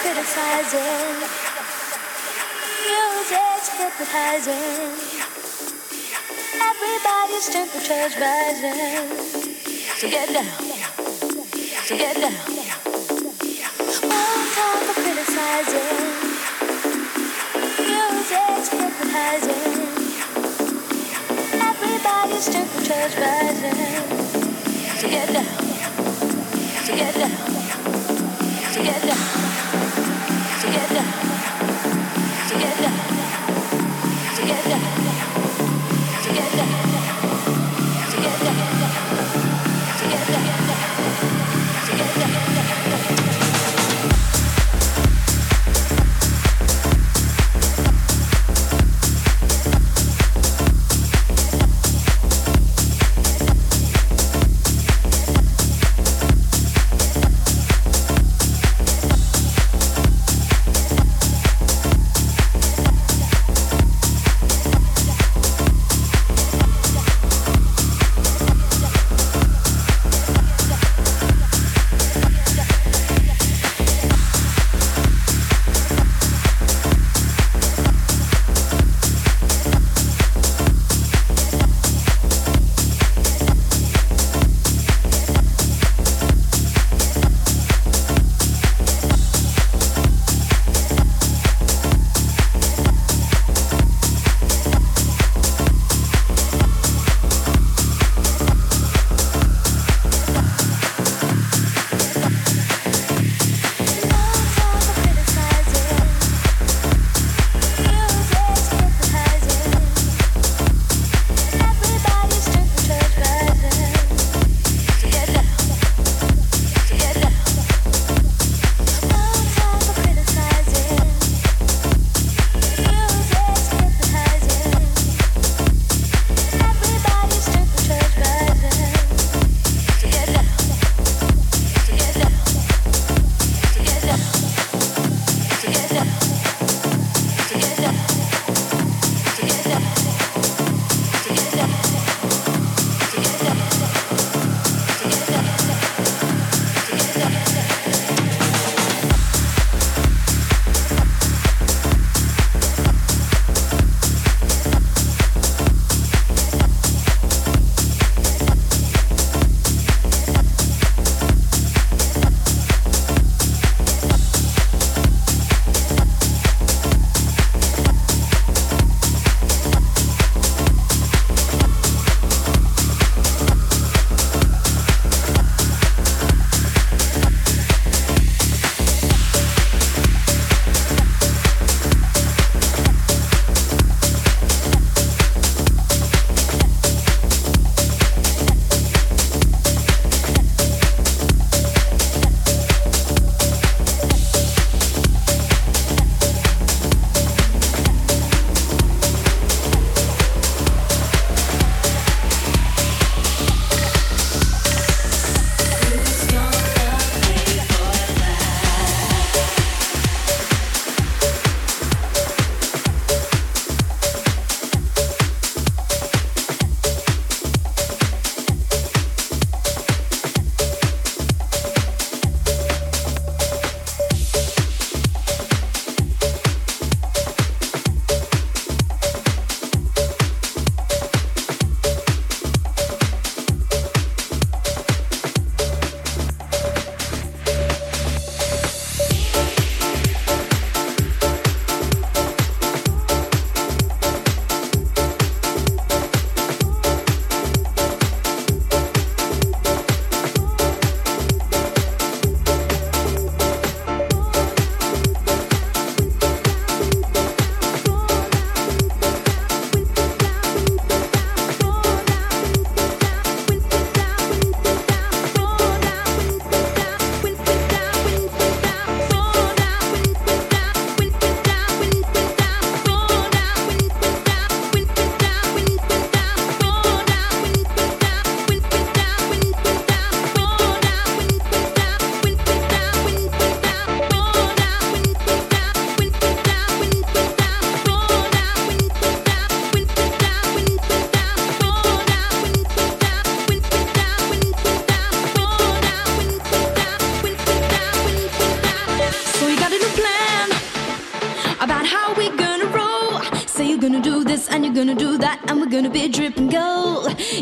criticizing, hypnotizing. Everybody's temperature's rising. So get down, so get down. One time for criticizing. rising. Everybody's to the rising. To get down. To get down.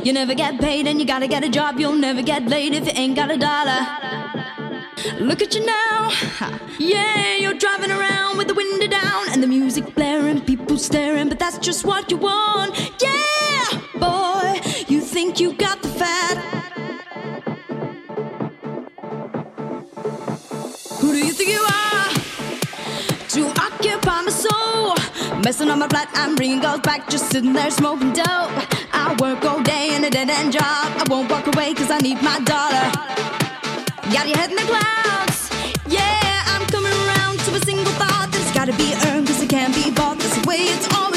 You never get paid and you gotta get a job. You'll never get laid if you ain't got a dollar. Look at you now. Yeah, you're driving around with the window down and the music blaring, people staring, but that's just what you want. Yeah, boy, you think you got the fat. Who do you think you are? To occupy my soul. Messing on my flat, I'm bringing girls back, just sitting there smoking dope. In a dead end job. I won't walk away cause I need my dollar. Got your head in the clouds. Yeah, I'm coming around to a single thought that it's gotta be earned cause it can't be bought. That's the way it's always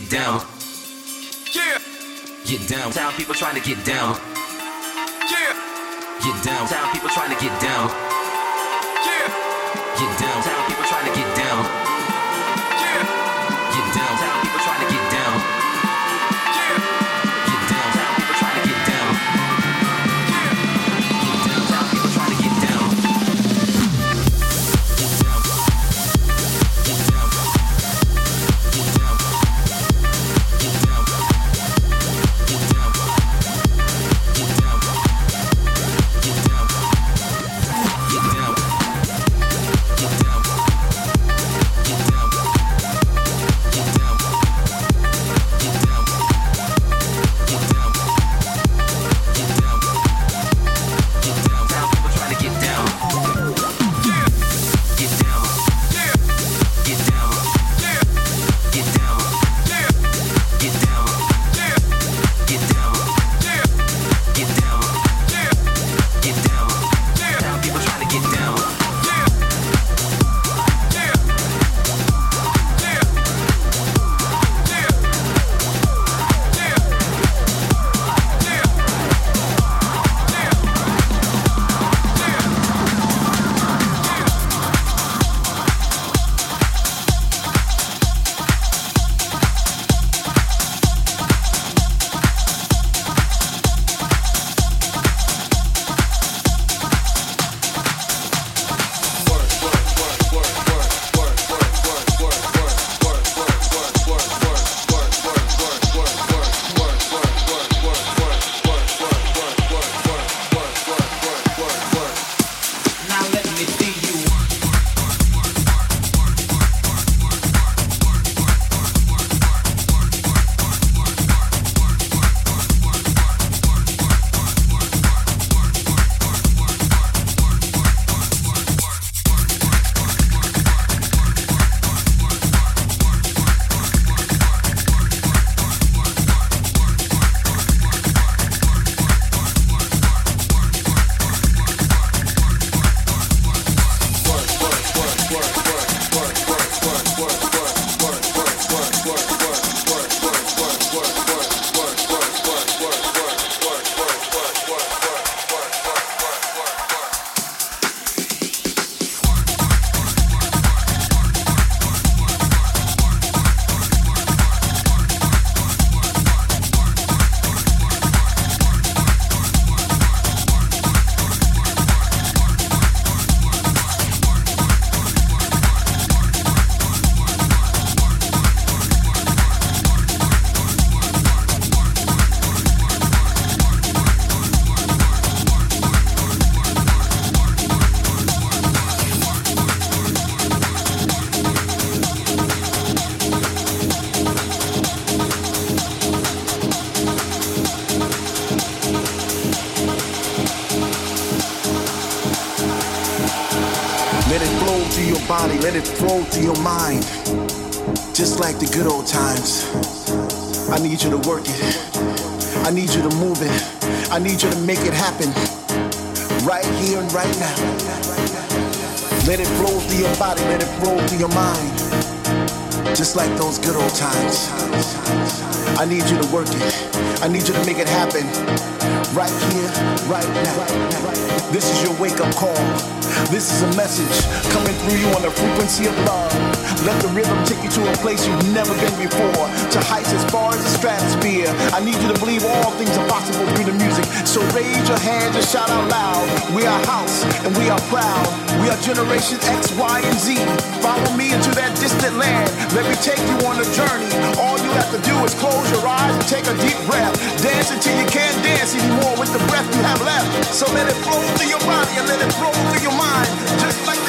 get down. Yeah. Get down. Town people trying to get down. Yeah. Get down. Town people trying to get down. Body, let it flow to your mind. Just like the good old times. I need you to work it. I need you to move it. I need you to make it happen. Right here and right now. Let it flow through your body, let it flow through your mind. Just like those good old times. I need you to work it. I need you to make it happen. Right here, right now. This is your wake up call. This is a message coming through you on the frequency of love. Let the rhythm take you to a place you've never been before, to heights as far as the stratosphere. I need you to believe all things are possible through the music. So raise your hands and shout out loud. We are house and we are proud. We are generation X, Y, and Z. Follow me into that distant land. Let me take you on a journey. All you have to do is close your eyes and take a deep breath. Dance until you can't dance anymore with the breath you have left. So let it flow through your body and let it flow through your mind, just like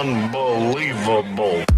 unbelievable.